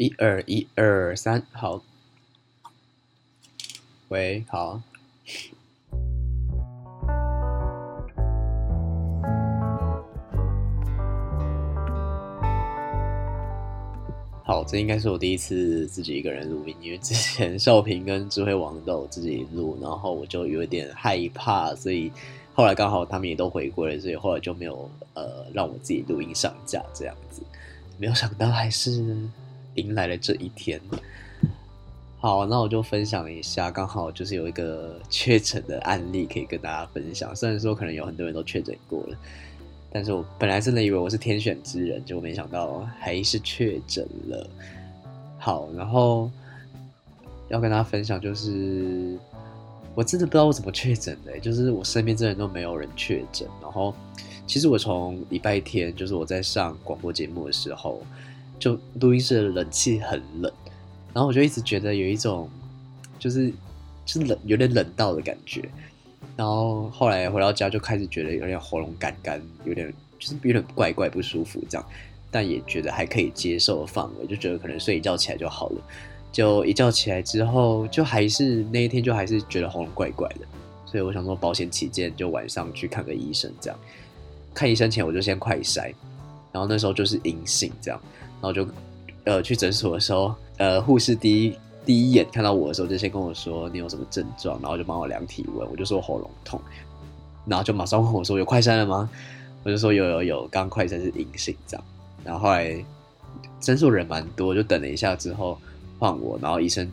一二一二三，好。喂，好。好，这应该是我第一次自己一个人录音，因为之前少平跟智慧王都有自己录，然后我就有点害怕，所以后来刚好他们也都回归了，所以后来就没有呃让我自己录音上架这样子。没有想到还是迎来了这一天。好，那我就分享一下，刚好就是有一个确诊的案例可以跟大家分享。虽然说可能有很多人都确诊过了。但是我本来真的以为我是天选之人，结果没想到还是确诊了。好，然后要跟大家分享，就是我真的不知道我怎么确诊的，就是我身边真的都没有人确诊。然后其实我从礼拜天，就是我在上广播节目的时候，就录音室的冷气很冷，然后我就一直觉得有一种就是就是冷，有点冷到的感觉。然后后来回到家就开始觉得有点喉咙干干，有点就是有点怪怪不舒服这样，但也觉得还可以接受的范围，就觉得可能睡一觉起来就好了。就一觉起来之后，就还是那一天就还是觉得喉咙怪怪的，所以我想说保险起见，就晚上去看个医生这样。看医生前我就先快筛，然后那时候就是阴性这样，然后就呃去诊所的时候，呃护士第一。第一眼看到我的时候，就先跟我说你有什么症状，然后就帮我量体温，我就说喉咙痛，然后就马上问我说有快筛了吗？我就说有有有，刚快筛是阴性这样。然后后来诊所人蛮多，就等了一下之后换我，然后医生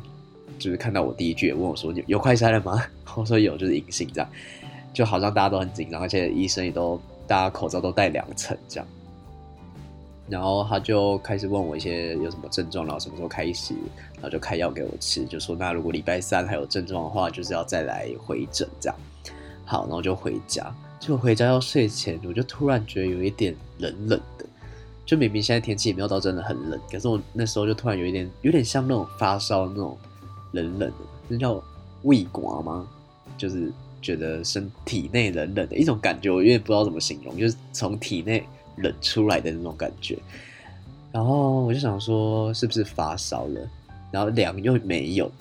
就是看到我第一句也问我说有有快筛了吗？我说有，就是阴性这样，就好像大家都很紧张，而且医生也都大家口罩都戴两层这样。然后他就开始问我一些有什么症状，然后什么时候开始，然后就开药给我吃，就说那如果礼拜三还有症状的话，就是要再来回诊这样。好，然后就回家，就回家要睡前，我就突然觉得有一点冷冷的，就明明现在天气也没有到真的很冷，可是我那时候就突然有一点，有点像那种发烧那种冷冷的，那叫胃刮吗？就是觉得身体内冷冷的一种感觉，我有点不知道怎么形容，就是从体内。冷出来的那种感觉，然后我就想说是不是发烧了，然后凉又没有，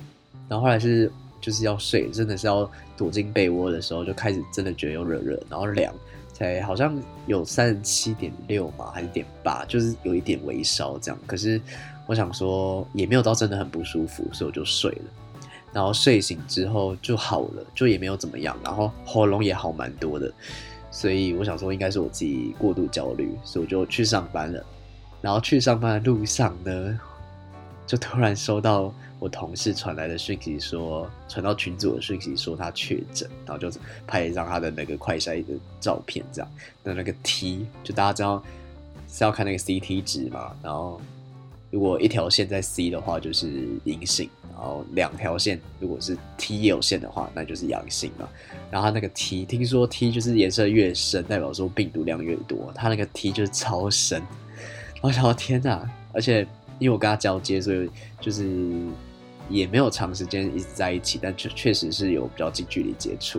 然后后来是就是要睡，真的是要躲进被窝的时候，就开始真的觉得又热热，然后凉，才好像有三十七点六嘛，还是点八，就是有一点微烧这样。可是我想说也没有到真的很不舒服，所以我就睡了。然后睡醒之后就好了，就也没有怎么样，然后喉咙也好蛮多的。所以我想说，应该是我自己过度焦虑，所以我就去上班了。然后去上班的路上呢，就突然收到我同事传来的讯息说，说传到群组的讯息说他确诊，然后就拍一张他的那个快筛的照片，这样的那个 T，就大家知道是要看那个 CT 值嘛，然后。如果一条线在 C 的话，就是阴性；然后两条线如果是 T 有线的话，那就是阳性嘛。然后那个 T，听说 T 就是颜色越深，代表说病毒量越多。它那个 T 就是超深。我想天哪！而且因为我跟他交接，所以就是也没有长时间一直在一起，但确确实是有比较近距离接触。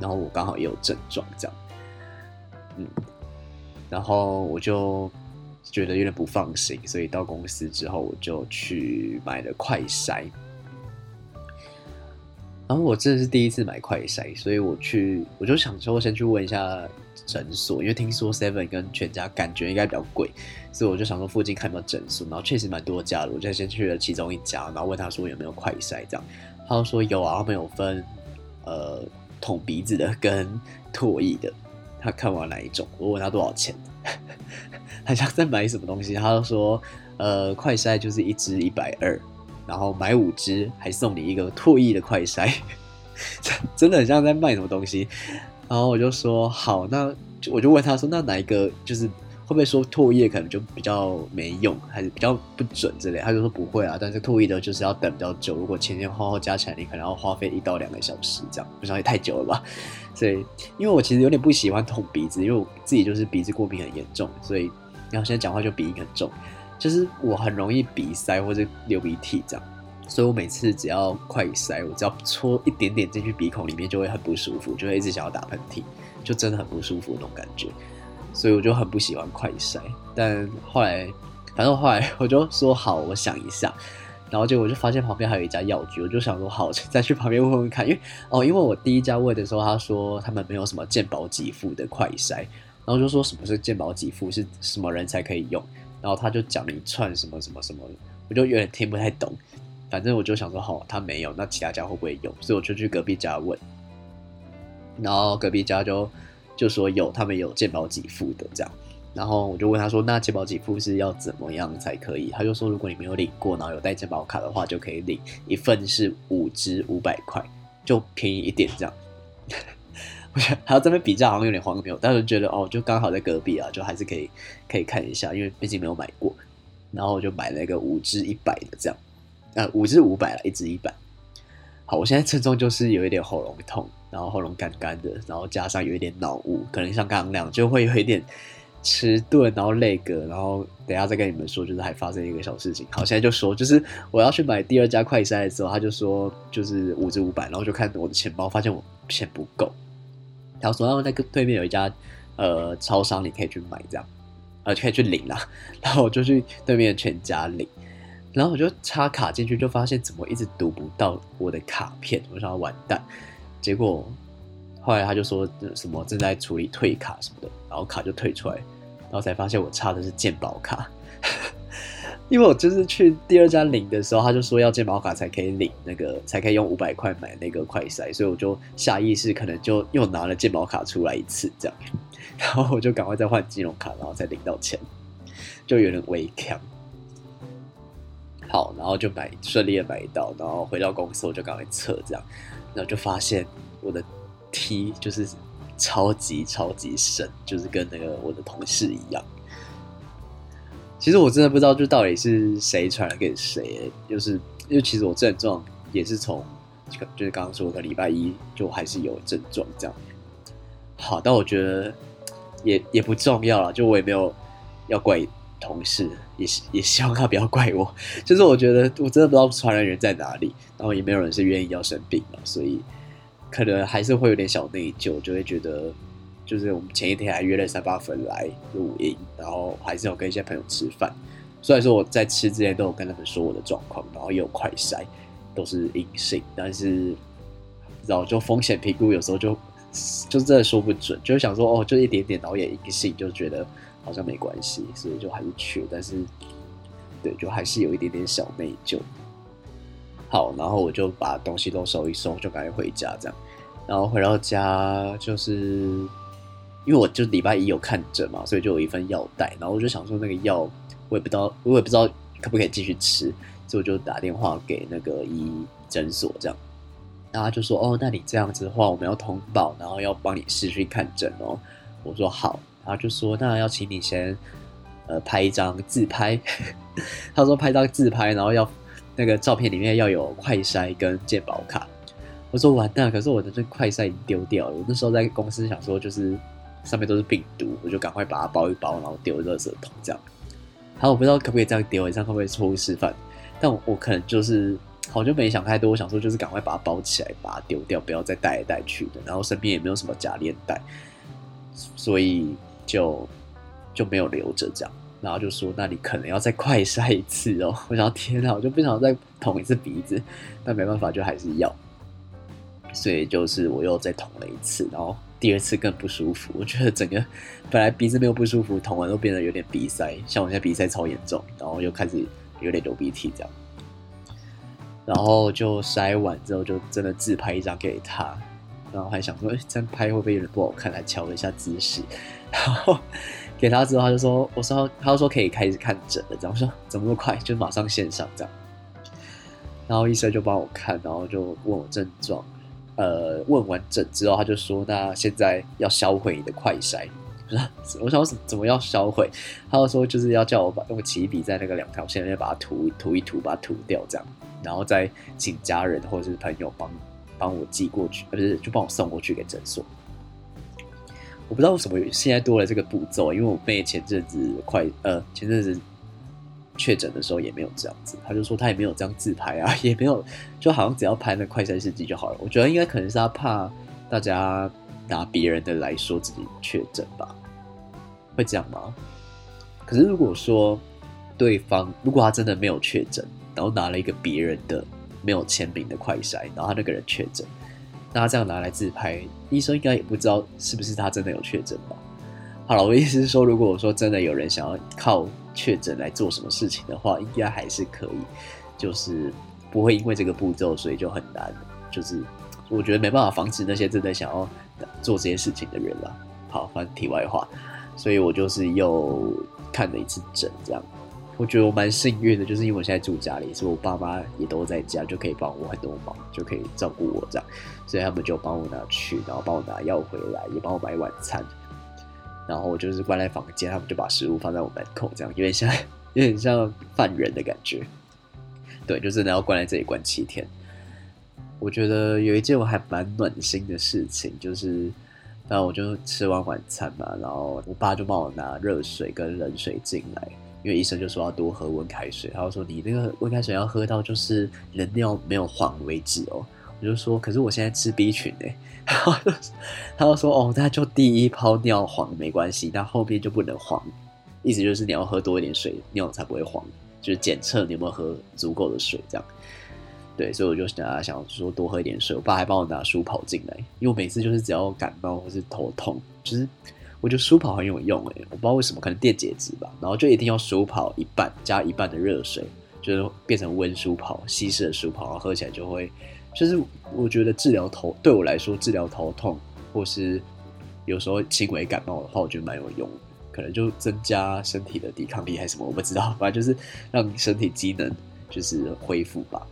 然后我刚好也有症状，这样，嗯，然后我就。觉得有点不放心，所以到公司之后我就去买了快筛。然后我真的是第一次买快筛，所以我去我就想说先去问一下诊所，因为听说 Seven 跟全家感觉应该比较贵，所以我就想说附近看有没有诊所，然后确实蛮多家的，我就先去了其中一家，然后问他说有没有快筛这样，他说有啊，他们有分呃捅鼻子的跟唾液的，他看完哪一种，我问他多少钱。他想在买什么东西，他就说，呃，快筛就是一支一百二，然后买五支还送你一个唾液的快筛，真的很像在卖什么东西。然后我就说好，那我就问他说，那哪一个就是会不会说唾液可能就比较没用，还是比较不准之类？他就说不会啊，但是唾液的就是要等比较久，如果前前后后加起来，你可能要花费一到两个小时这样，不知道也太久了吧？所以因为我其实有点不喜欢捅鼻子，因为我自己就是鼻子过敏很严重，所以。然后现在讲话就鼻音很重，就是我很容易鼻塞或者流鼻涕这样，所以我每次只要快塞，我只要戳一点点进去鼻孔里面就会很不舒服，就会一直想要打喷嚏，就真的很不舒服那种感觉，所以我就很不喜欢快塞。但后来反正后来我就说好，我想一下。然后结果我就发现旁边还有一家药局，我就想说好，再去旁边问问看。因为哦，因为我第一家问的时候，他说他们没有什么健保给付的快筛，然后就说什么是健保给付，是什么人才可以用。然后他就讲了一串什么什么什么，我就有点听不太懂。反正我就想说好，他没有，那其他家会不会有？所以我就去隔壁家问。然后隔壁家就就说有，他们有健保给付的这样。然后我就问他说：“那健保给付是要怎么样才可以？”他就说：“如果你没有领过，然后有带健保卡的话，就可以领一份是五支五百块，就便宜一点这样。”还要这边比较好像有点荒谬，但是觉得哦，就刚好在隔壁啊，就还是可以可以看一下，因为毕竟没有买过。然后我就买了一个五支一百的这样，呃，五支五百了，一支一百。好，我现在症状就是有一点喉咙痛，然后喉咙干干的，然后加上有一点脑雾，可能像刚刚那样，就会有一点。迟钝，然后累个，然后等下再跟你们说，就是还发生一个小事情。好，现在就说，就是我要去买第二家快筛的时候，他就说就是五支五百，然后就看我的钱包，发现我钱不够。他说，然后那个对面有一家呃超商，你可以去买这样，呃可以去领啦。然后我就去对面全家领，然后我就插卡进去，就发现怎么一直读不到我的卡片，我想要完蛋。结果后来他就说什么正在处理退卡什么的，然后卡就退出来。然后才发现我插的是健保卡，因为我就是去第二家领的时候，他就说要健保卡才可以领那个，才可以用五百块买那个快筛，所以我就下意识可能就又拿了健保卡出来一次这样，然后我就赶快再换金融卡，然后再领到钱，就有点微锵。好，然后就买顺利的买到，然后回到公司我就赶快测这样，然后就发现我的 T 就是。超级超级深，就是跟那个我的同事一样。其实我真的不知道，就到底是谁传染给谁。就是因为其实我症状也是从，就是刚刚说的礼拜一就还是有症状这样。好，但我觉得也也不重要了，就我也没有要怪同事，也也希望他不要怪我。就是我觉得我真的不知道传染源在哪里，然后也没有人是愿意要生病嘛，所以。可能还是会有点小内疚，就会觉得，就是我们前一天还约了三八粉来录音，然后还是有跟一些朋友吃饭。虽然说我在吃之前都有跟他们说我的状况，然后也有快筛，都是阴性，但是，然后就风险评估有时候就就真的说不准，就想说哦，就一点点，然后也阴性，就觉得好像没关系，所以就还是去，但是，对，就还是有一点点小内疚。好，然后我就把东西都收一收，就赶紧回家这样。然后回到家，就是因为我就礼拜一有看诊嘛，所以就有一份药袋。然后我就想说，那个药我也不知道，我也不知道可不可以继续吃，所以我就打电话给那个医诊所这样。然后他就说：“哦，那你这样子的话，我们要通报，然后要帮你视讯看诊哦。”我说：“好。”然后就说：“那要请你先呃拍一张自拍。”他说：“拍张自拍，然后要。”那个照片里面要有快筛跟健保卡，我说完蛋，可是我的这快筛已经丢掉了。我那时候在公司想说，就是上面都是病毒，我就赶快把它包一包，然后丢垃圾桶这样。好，我不知道可不可以这样丢，这样会不会错误示范？但我，我可能就是好像没想太多，我想说就是赶快把它包起来，把它丢掉，不要再带来带去的。然后身边也没有什么假链带，所以就就没有留着这样。然后就说：“那你可能要再快筛一次哦。”我想：“天哪，我就不想再捅一次鼻子。”但没办法，就还是要。所以就是我又再捅了一次，然后第二次更不舒服。我觉得整个本来鼻子没有不舒服，捅完都变得有点鼻塞。像我现在鼻塞超严重，然后又开始有点流鼻涕这样。然后就筛完之后，就真的自拍一张给他，然后还想说：“这样拍会不会有点不好看？”来瞧了一下姿势，然后。给他之后，他就说：“我说，他就说可以开始看诊了。”这样我说：“怎么那么快？就马上线上这样。”然后医生就帮我看，然后就问我症状。呃，问完诊之后，他就说：“那现在要销毁你的快筛。”我说：“我想怎么要销毁？”他就说：“就是要叫我把用起笔在那个两条线里面把它涂涂一涂，把它涂掉这样，然后再请家人或者是朋友帮帮我寄过去，不是就帮我送过去给诊所。”我不知道为什么现在多了这个步骤，因为我妹前阵子快呃前阵子确诊的时候也没有这样子，他就说他也没有这样自拍啊，也没有，就好像只要拍那快筛试剂就好了。我觉得应该可能是他怕大家拿别人的来说自己确诊吧，会这样吗？可是如果说对方如果他真的没有确诊，然后拿了一个别人的没有签名的快筛，然后他那个人确诊，那他这样拿来自拍，医生应该也不知道是不是他真的有确诊吧？好了，我意思是说，如果我说真的有人想要靠确诊来做什么事情的话，应该还是可以，就是不会因为这个步骤，所以就很难。就是我觉得没办法防止那些真的想要做这些事情的人了。好，反正题外话，所以我就是又看了一次诊，这样。我觉得我蛮幸运的，就是因为我现在住家里，所以我爸妈也都在家，就可以帮我很多忙，就可以照顾我这样，所以他们就帮我拿去，然后帮我拿药回来，也帮我买晚餐。然后我就是关在房间，他们就把食物放在我门口，这样有点像有点像犯人的感觉。对，就真的要关在这里关七天。我觉得有一件我还蛮暖心的事情，就是，然后我就吃完晚餐嘛，然后我爸就帮我拿热水跟冷水进来，因为医生就说要多喝温开水，他就说你那个温开水要喝到就是你的尿没有黄为止哦。我就说，可是我现在吃 B 群哎。然后他就说：“哦，那就第一泡尿黄没关系，但后面就不能黄。意思就是你要喝多一点水，尿才不会黄。就是检测你有没有喝足够的水，这样。对，所以我就想想说多喝一点水。我爸还帮我拿舒跑进来，因为我每次就是只要感冒或是头痛，就是我觉得舒跑很有用诶，我不知道为什么，可能电解质吧。然后就一定要舒跑一半，加一半的热水，就是变成温舒跑，稀释的舒跑，然后喝起来就会。”就是我觉得治疗头对我来说，治疗头痛或是有时候轻微感冒的话，我觉得蛮有用。可能就增加身体的抵抗力还是什么，我不知道。反正就是让身体机能就是恢复吧。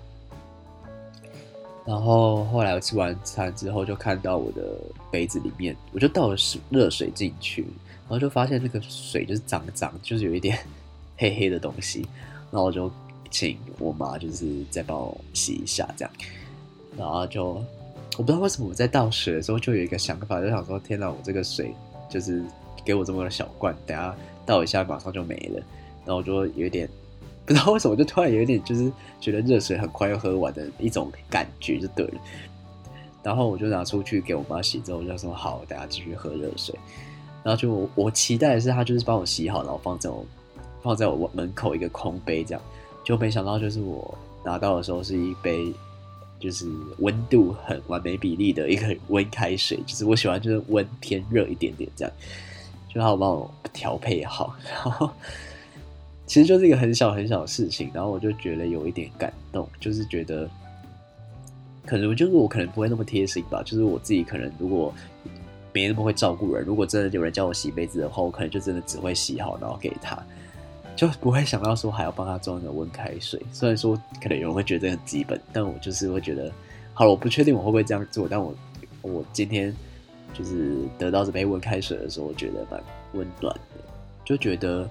然后后来我吃完餐之后，就看到我的杯子里面，我就倒了热水进去，然后就发现那个水就是脏脏，就是有一点 黑黑的东西。然后我就请我妈就是再帮我洗一下，这样。然后就我不知道为什么我在倒水的时候就有一个想法，就想说天哪，我这个水就是给我这么个小罐，等下倒一下马上就没了。然后我就有点不知道为什么，就突然有点就是觉得热水很快要喝完的一种感觉就对了。然后我就拿出去给我妈洗之后，我就说好，等下继续喝热水。然后就我，我期待的是她就是帮我洗好，然后放在我放在我门口一个空杯这样，就没想到就是我拿到的时候是一杯。就是温度很完美比例的一个温开水，就是我喜欢就是温偏热一点点这样，就他帮我调配好，然后其实就是一个很小很小的事情，然后我就觉得有一点感动，就是觉得可能就是我可能不会那么贴心吧，就是我自己可能如果没那么会照顾人，如果真的有人叫我洗杯子的话，我可能就真的只会洗好然后给他。就不会想到说还要帮他装一个温开水，虽然说可能有人会觉得很基本，但我就是会觉得，好了，我不确定我会不会这样做，但我我今天就是得到这杯温开水的时候，我觉得蛮温暖的，就觉得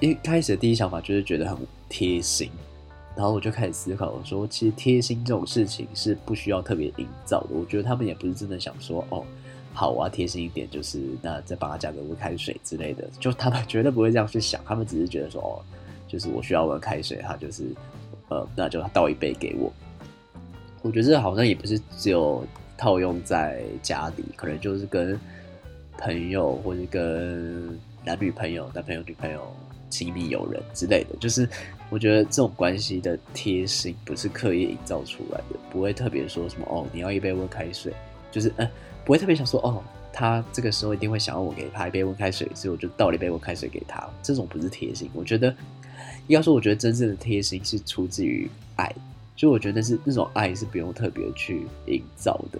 一开始的第一想法就是觉得很贴心，然后我就开始思考，我说其实贴心这种事情是不需要特别营造的，我觉得他们也不是真的想说哦。好，我要贴心一点，就是那再帮他加个温开水之类的，就他们绝对不会这样去想，他们只是觉得说，哦，就是我需要温开水，他就是，呃，那就倒一杯给我。我觉得这好像也不是只有套用在家里，可能就是跟朋友或者跟男女朋友、男朋友、女朋友、亲密友人之类的，就是我觉得这种关系的贴心不是刻意营造出来的，不会特别说什么哦，你要一杯温开水，就是嗯。不会特别想说哦，他这个时候一定会想要我给他一杯温开水，所以我就倒了一杯温开水给他。这种不是贴心，我觉得应该说，我觉得真正的贴心是出自于爱，就我觉得是那种爱是不用特别去营造的。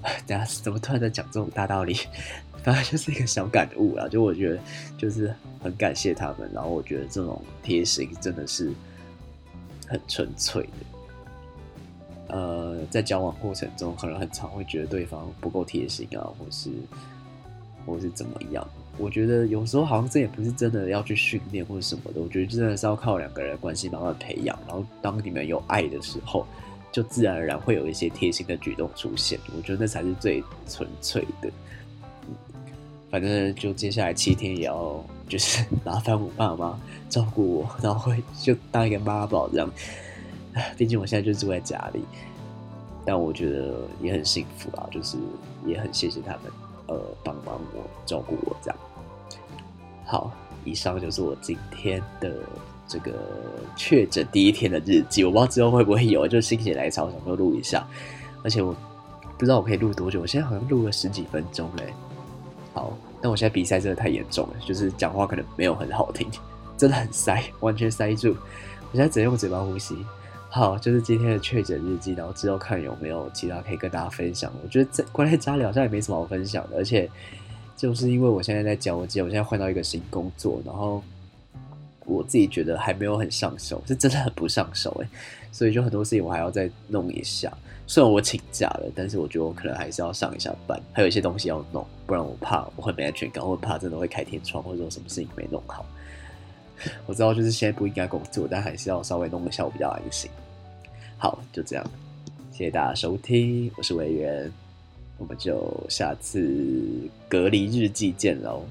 等下怎么突然在讲这种大道理？反正就是一个小感悟啦。就我觉得就是很感谢他们，然后我觉得这种贴心真的是很纯粹的。呃，在交往过程中，可能很常会觉得对方不够贴心啊，或是，或是怎么样？我觉得有时候好像这也不是真的要去训练或者什么的，我觉得真的是要靠两个人的关系慢慢培养，然后当你们有爱的时候，就自然而然会有一些贴心的举动出现。我觉得那才是最纯粹的。反正就接下来七天也要就是 麻烦我爸妈照顾我，然后会就当一个妈宝这样。毕竟我现在就住在家里，但我觉得也很幸福啊，就是也很谢谢他们，呃，帮帮我照顾我这样。好，以上就是我今天的这个确诊第一天的日记。我不知道之后会不会有，就心血来潮想说录一下，而且我不知道我可以录多久。我现在好像录了十几分钟嘞。好，但我现在鼻塞真的太严重了，就是讲话可能没有很好听，真的很塞，完全塞住。我现在只能用嘴巴呼吸。好，就是今天的确诊日记，然后之后看有没有其他可以跟大家分享。我觉得在关在家里好像也没什么好分享的，而且就是因为我现在在交接，我现在换到一个新工作，然后我自己觉得还没有很上手，是真的很不上手哎，所以就很多事情我还要再弄一下。虽然我请假了，但是我觉得我可能还是要上一下班，还有一些东西要弄，不然我怕我会没安全感，我怕真的会开天窗，或者说什么事情没弄好。我知道就是现在不应该工作，但还是要稍微弄一下，我比较安心。好，就这样，谢谢大家收听，我是维园，我们就下次隔离日记见喽。